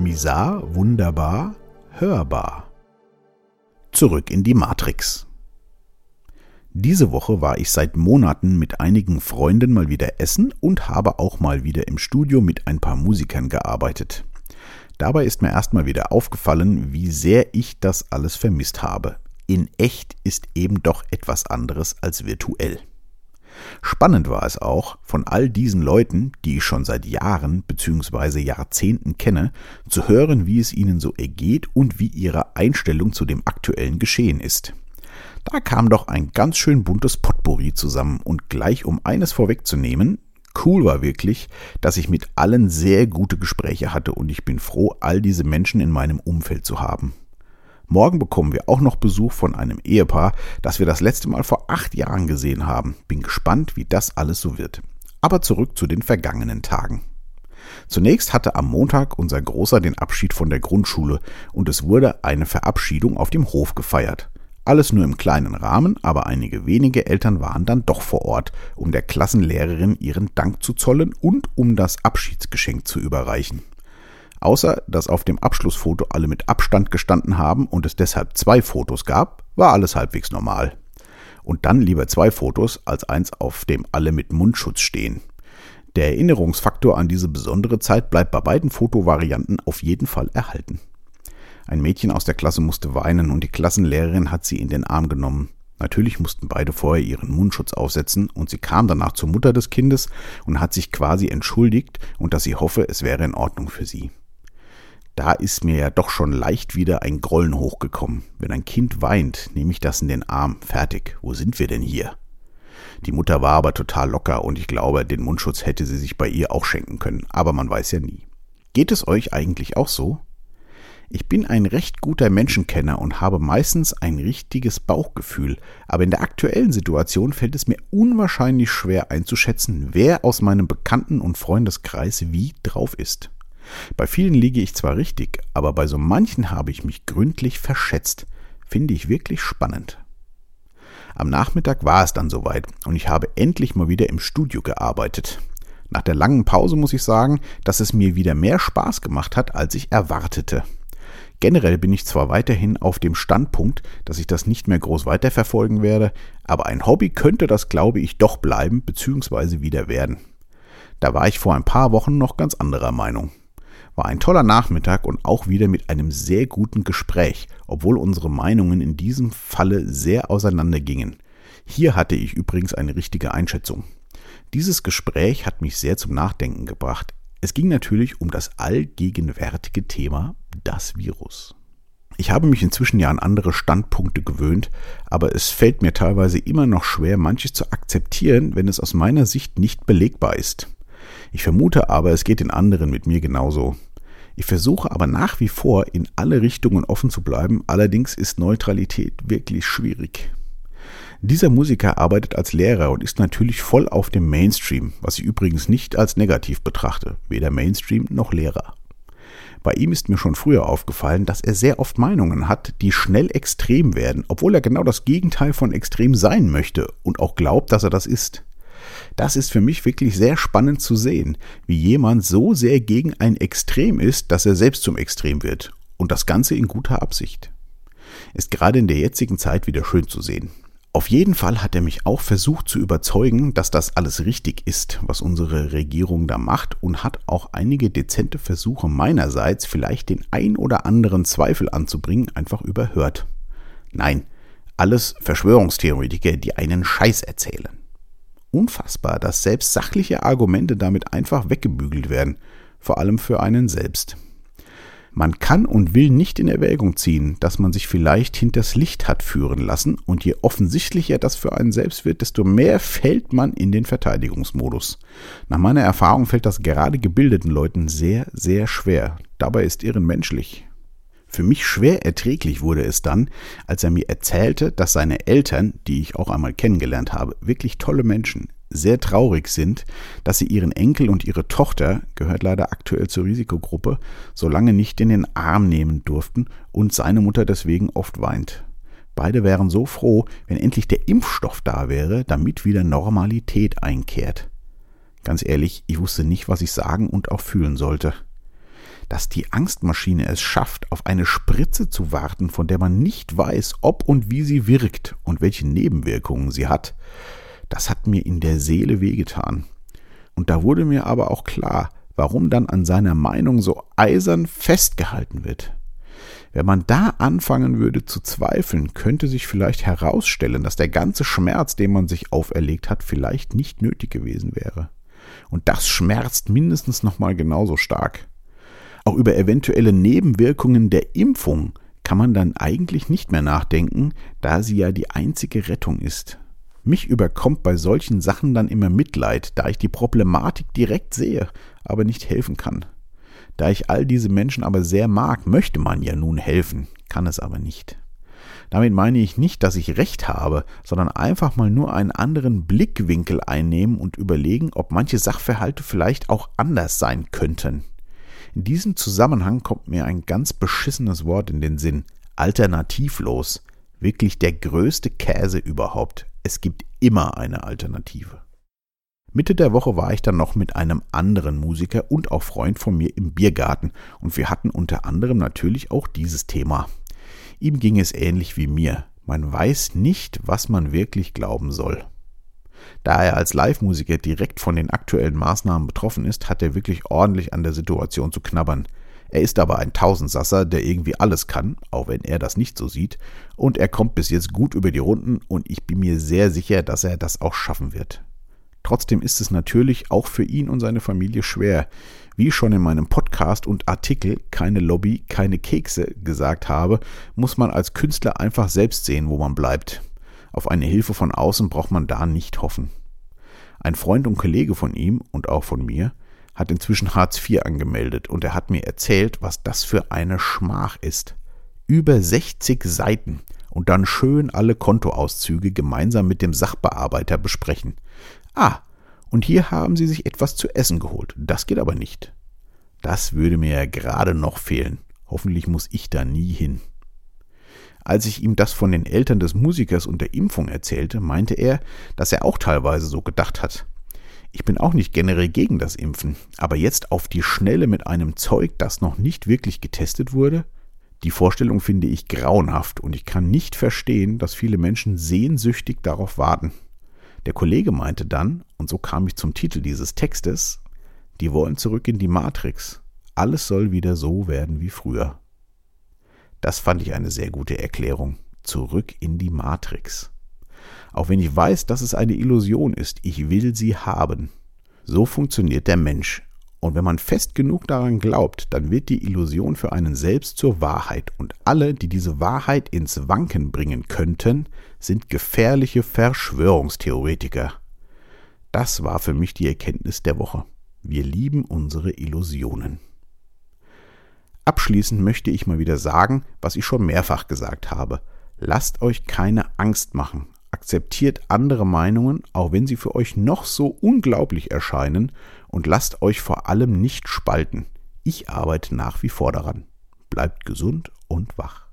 Misar, wunderbar, hörbar. Zurück in die Matrix. Diese Woche war ich seit Monaten mit einigen Freunden mal wieder essen und habe auch mal wieder im Studio mit ein paar Musikern gearbeitet. Dabei ist mir erstmal wieder aufgefallen, wie sehr ich das alles vermisst habe. In echt ist eben doch etwas anderes als virtuell. Spannend war es auch, von all diesen Leuten, die ich schon seit Jahren bzw. Jahrzehnten kenne, zu hören, wie es ihnen so ergeht und wie ihre Einstellung zu dem aktuellen Geschehen ist. Da kam doch ein ganz schön buntes Potpourri zusammen und gleich um eines vorwegzunehmen, cool war wirklich, dass ich mit allen sehr gute Gespräche hatte und ich bin froh, all diese Menschen in meinem Umfeld zu haben. Morgen bekommen wir auch noch Besuch von einem Ehepaar, das wir das letzte Mal vor acht Jahren gesehen haben. Bin gespannt, wie das alles so wird. Aber zurück zu den vergangenen Tagen. Zunächst hatte am Montag unser Großer den Abschied von der Grundschule und es wurde eine Verabschiedung auf dem Hof gefeiert. Alles nur im kleinen Rahmen, aber einige wenige Eltern waren dann doch vor Ort, um der Klassenlehrerin ihren Dank zu zollen und um das Abschiedsgeschenk zu überreichen. Außer dass auf dem Abschlussfoto alle mit Abstand gestanden haben und es deshalb zwei Fotos gab, war alles halbwegs normal. Und dann lieber zwei Fotos als eins, auf dem alle mit Mundschutz stehen. Der Erinnerungsfaktor an diese besondere Zeit bleibt bei beiden Fotovarianten auf jeden Fall erhalten. Ein Mädchen aus der Klasse musste weinen und die Klassenlehrerin hat sie in den Arm genommen. Natürlich mussten beide vorher ihren Mundschutz aufsetzen und sie kam danach zur Mutter des Kindes und hat sich quasi entschuldigt und dass sie hoffe, es wäre in Ordnung für sie. Da ist mir ja doch schon leicht wieder ein Grollen hochgekommen. Wenn ein Kind weint, nehme ich das in den Arm. Fertig. Wo sind wir denn hier? Die Mutter war aber total locker und ich glaube, den Mundschutz hätte sie sich bei ihr auch schenken können. Aber man weiß ja nie. Geht es euch eigentlich auch so? Ich bin ein recht guter Menschenkenner und habe meistens ein richtiges Bauchgefühl, aber in der aktuellen Situation fällt es mir unwahrscheinlich schwer einzuschätzen, wer aus meinem Bekannten- und Freundeskreis wie drauf ist. Bei vielen liege ich zwar richtig, aber bei so manchen habe ich mich gründlich verschätzt. Finde ich wirklich spannend. Am Nachmittag war es dann soweit und ich habe endlich mal wieder im Studio gearbeitet. Nach der langen Pause muss ich sagen, dass es mir wieder mehr Spaß gemacht hat, als ich erwartete. Generell bin ich zwar weiterhin auf dem Standpunkt, dass ich das nicht mehr groß weiterverfolgen werde, aber ein Hobby könnte das, glaube ich, doch bleiben bzw. wieder werden. Da war ich vor ein paar Wochen noch ganz anderer Meinung. War ein toller Nachmittag und auch wieder mit einem sehr guten Gespräch, obwohl unsere Meinungen in diesem Falle sehr auseinandergingen. Hier hatte ich übrigens eine richtige Einschätzung. Dieses Gespräch hat mich sehr zum Nachdenken gebracht. Es ging natürlich um das allgegenwärtige Thema das Virus. Ich habe mich inzwischen ja an andere Standpunkte gewöhnt, aber es fällt mir teilweise immer noch schwer, manches zu akzeptieren, wenn es aus meiner Sicht nicht belegbar ist. Ich vermute aber, es geht den anderen mit mir genauso. Ich versuche aber nach wie vor in alle Richtungen offen zu bleiben, allerdings ist Neutralität wirklich schwierig. Dieser Musiker arbeitet als Lehrer und ist natürlich voll auf dem Mainstream, was ich übrigens nicht als negativ betrachte, weder Mainstream noch Lehrer. Bei ihm ist mir schon früher aufgefallen, dass er sehr oft Meinungen hat, die schnell extrem werden, obwohl er genau das Gegenteil von extrem sein möchte und auch glaubt, dass er das ist. Das ist für mich wirklich sehr spannend zu sehen, wie jemand so sehr gegen ein Extrem ist, dass er selbst zum Extrem wird. Und das Ganze in guter Absicht. Ist gerade in der jetzigen Zeit wieder schön zu sehen. Auf jeden Fall hat er mich auch versucht zu überzeugen, dass das alles richtig ist, was unsere Regierung da macht und hat auch einige dezente Versuche meinerseits, vielleicht den ein oder anderen Zweifel anzubringen, einfach überhört. Nein, alles Verschwörungstheoretiker, die einen Scheiß erzählen unfassbar, dass selbst sachliche Argumente damit einfach weggebügelt werden, vor allem für einen selbst. Man kann und will nicht in Erwägung ziehen, dass man sich vielleicht hinters Licht hat führen lassen, und je offensichtlicher das für einen selbst wird, desto mehr fällt man in den Verteidigungsmodus. Nach meiner Erfahrung fällt das gerade gebildeten Leuten sehr, sehr schwer. Dabei ist Irren menschlich. Für mich schwer erträglich wurde es dann, als er mir erzählte, dass seine Eltern, die ich auch einmal kennengelernt habe, wirklich tolle Menschen, sehr traurig sind, dass sie ihren Enkel und ihre Tochter, gehört leider aktuell zur Risikogruppe, so lange nicht in den Arm nehmen durften und seine Mutter deswegen oft weint. Beide wären so froh, wenn endlich der Impfstoff da wäre, damit wieder Normalität einkehrt. Ganz ehrlich, ich wusste nicht, was ich sagen und auch fühlen sollte. Dass die Angstmaschine es schafft, auf eine Spritze zu warten, von der man nicht weiß, ob und wie sie wirkt und welche Nebenwirkungen sie hat, das hat mir in der Seele wehgetan. Und da wurde mir aber auch klar, warum dann an seiner Meinung so eisern festgehalten wird. Wenn man da anfangen würde zu zweifeln, könnte sich vielleicht herausstellen, dass der ganze Schmerz, den man sich auferlegt hat, vielleicht nicht nötig gewesen wäre. Und das schmerzt mindestens nochmal genauso stark. Auch über eventuelle Nebenwirkungen der Impfung kann man dann eigentlich nicht mehr nachdenken, da sie ja die einzige Rettung ist. Mich überkommt bei solchen Sachen dann immer Mitleid, da ich die Problematik direkt sehe, aber nicht helfen kann. Da ich all diese Menschen aber sehr mag, möchte man ja nun helfen, kann es aber nicht. Damit meine ich nicht, dass ich recht habe, sondern einfach mal nur einen anderen Blickwinkel einnehmen und überlegen, ob manche Sachverhalte vielleicht auch anders sein könnten. In diesem Zusammenhang kommt mir ein ganz beschissenes Wort in den Sinn. Alternativlos. Wirklich der größte Käse überhaupt. Es gibt immer eine Alternative. Mitte der Woche war ich dann noch mit einem anderen Musiker und auch Freund von mir im Biergarten und wir hatten unter anderem natürlich auch dieses Thema. Ihm ging es ähnlich wie mir. Man weiß nicht, was man wirklich glauben soll. Da er als Live-Musiker direkt von den aktuellen Maßnahmen betroffen ist, hat er wirklich ordentlich an der Situation zu knabbern. Er ist aber ein Tausendsasser, der irgendwie alles kann, auch wenn er das nicht so sieht, und er kommt bis jetzt gut über die Runden und ich bin mir sehr sicher, dass er das auch schaffen wird. Trotzdem ist es natürlich auch für ihn und seine Familie schwer. Wie schon in meinem Podcast und Artikel Keine Lobby, keine Kekse gesagt habe, muss man als Künstler einfach selbst sehen, wo man bleibt. Auf eine Hilfe von außen braucht man da nicht hoffen. Ein Freund und Kollege von ihm und auch von mir hat inzwischen Hartz IV angemeldet und er hat mir erzählt, was das für eine Schmach ist. Über 60 Seiten und dann schön alle Kontoauszüge gemeinsam mit dem Sachbearbeiter besprechen. Ah, und hier haben sie sich etwas zu essen geholt. Das geht aber nicht. Das würde mir ja gerade noch fehlen. Hoffentlich muss ich da nie hin. Als ich ihm das von den Eltern des Musikers und der Impfung erzählte, meinte er, dass er auch teilweise so gedacht hat. Ich bin auch nicht generell gegen das Impfen, aber jetzt auf die Schnelle mit einem Zeug, das noch nicht wirklich getestet wurde? Die Vorstellung finde ich grauenhaft und ich kann nicht verstehen, dass viele Menschen sehnsüchtig darauf warten. Der Kollege meinte dann, und so kam ich zum Titel dieses Textes, die wollen zurück in die Matrix. Alles soll wieder so werden wie früher. Das fand ich eine sehr gute Erklärung. Zurück in die Matrix. Auch wenn ich weiß, dass es eine Illusion ist, ich will sie haben. So funktioniert der Mensch. Und wenn man fest genug daran glaubt, dann wird die Illusion für einen selbst zur Wahrheit. Und alle, die diese Wahrheit ins Wanken bringen könnten, sind gefährliche Verschwörungstheoretiker. Das war für mich die Erkenntnis der Woche. Wir lieben unsere Illusionen. Abschließend möchte ich mal wieder sagen, was ich schon mehrfach gesagt habe. Lasst euch keine Angst machen. Akzeptiert andere Meinungen, auch wenn sie für euch noch so unglaublich erscheinen, und lasst euch vor allem nicht spalten. Ich arbeite nach wie vor daran. Bleibt gesund und wach.